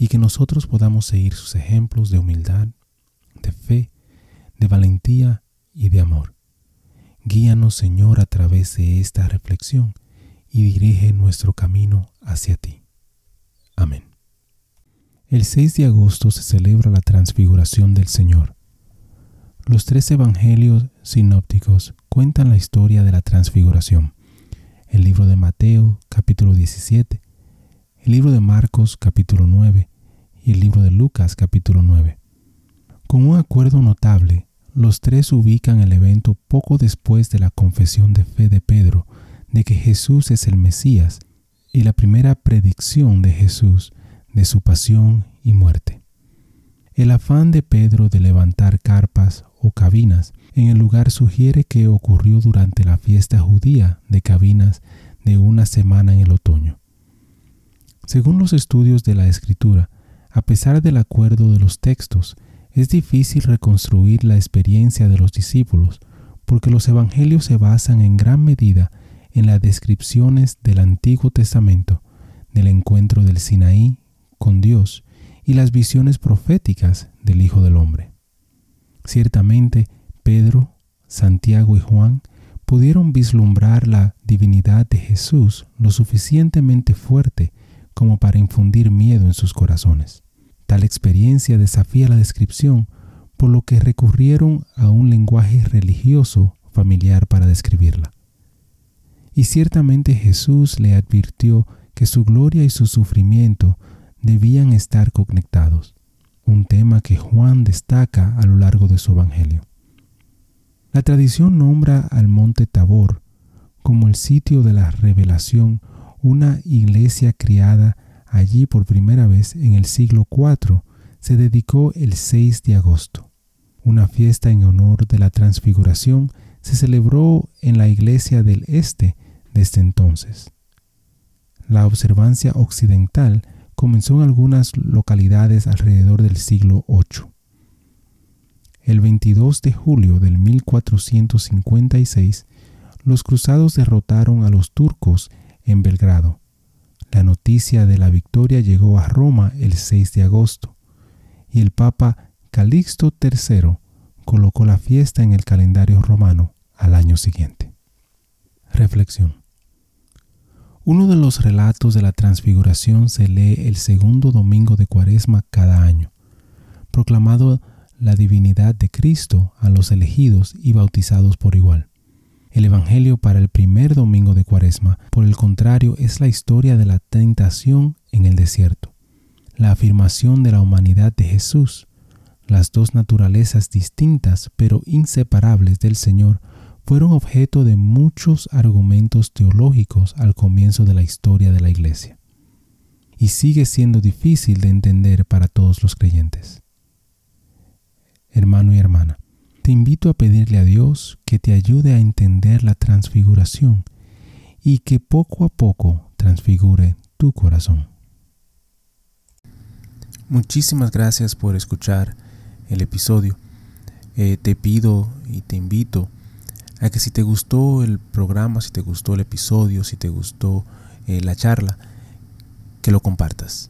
y que nosotros podamos seguir sus ejemplos de humildad, de fe, de valentía y de amor. Guíanos, Señor, a través de esta reflexión y dirige nuestro camino hacia ti. Amén. El 6 de agosto se celebra la transfiguración del Señor. Los tres evangelios sinópticos cuentan la historia de la transfiguración. El libro de Mateo, capítulo 17, el libro de Marcos, capítulo 9, y el libro de Lucas capítulo 9. Con un acuerdo notable, los tres ubican el evento poco después de la confesión de fe de Pedro de que Jesús es el Mesías y la primera predicción de Jesús de su pasión y muerte. El afán de Pedro de levantar carpas o cabinas en el lugar sugiere que ocurrió durante la fiesta judía de cabinas de una semana en el otoño. Según los estudios de la Escritura, a pesar del acuerdo de los textos, es difícil reconstruir la experiencia de los discípulos, porque los evangelios se basan en gran medida en las descripciones del Antiguo Testamento, del encuentro del Sinaí con Dios y las visiones proféticas del Hijo del Hombre. Ciertamente, Pedro, Santiago y Juan pudieron vislumbrar la divinidad de Jesús lo suficientemente fuerte como para infundir miedo en sus corazones. Tal experiencia desafía la descripción, por lo que recurrieron a un lenguaje religioso familiar para describirla. Y ciertamente Jesús le advirtió que su gloria y su sufrimiento debían estar conectados, un tema que Juan destaca a lo largo de su Evangelio. La tradición nombra al monte Tabor como el sitio de la revelación una iglesia criada allí por primera vez en el siglo IV se dedicó el 6 de agosto. Una fiesta en honor de la transfiguración se celebró en la iglesia del este desde entonces. La observancia occidental comenzó en algunas localidades alrededor del siglo VIII. El 22 de julio del 1456, los cruzados derrotaron a los turcos en Belgrado. La noticia de la victoria llegó a Roma el 6 de agosto y el Papa Calixto III colocó la fiesta en el calendario romano al año siguiente. Reflexión. Uno de los relatos de la transfiguración se lee el segundo domingo de Cuaresma cada año, proclamado la divinidad de Cristo a los elegidos y bautizados por igual. El Evangelio para el primer domingo de Cuaresma, por el contrario, es la historia de la tentación en el desierto, la afirmación de la humanidad de Jesús, las dos naturalezas distintas pero inseparables del Señor fueron objeto de muchos argumentos teológicos al comienzo de la historia de la Iglesia, y sigue siendo difícil de entender para todos los creyentes. Te invito a pedirle a Dios que te ayude a entender la transfiguración y que poco a poco transfigure tu corazón. Muchísimas gracias por escuchar el episodio. Eh, te pido y te invito a que si te gustó el programa, si te gustó el episodio, si te gustó eh, la charla, que lo compartas.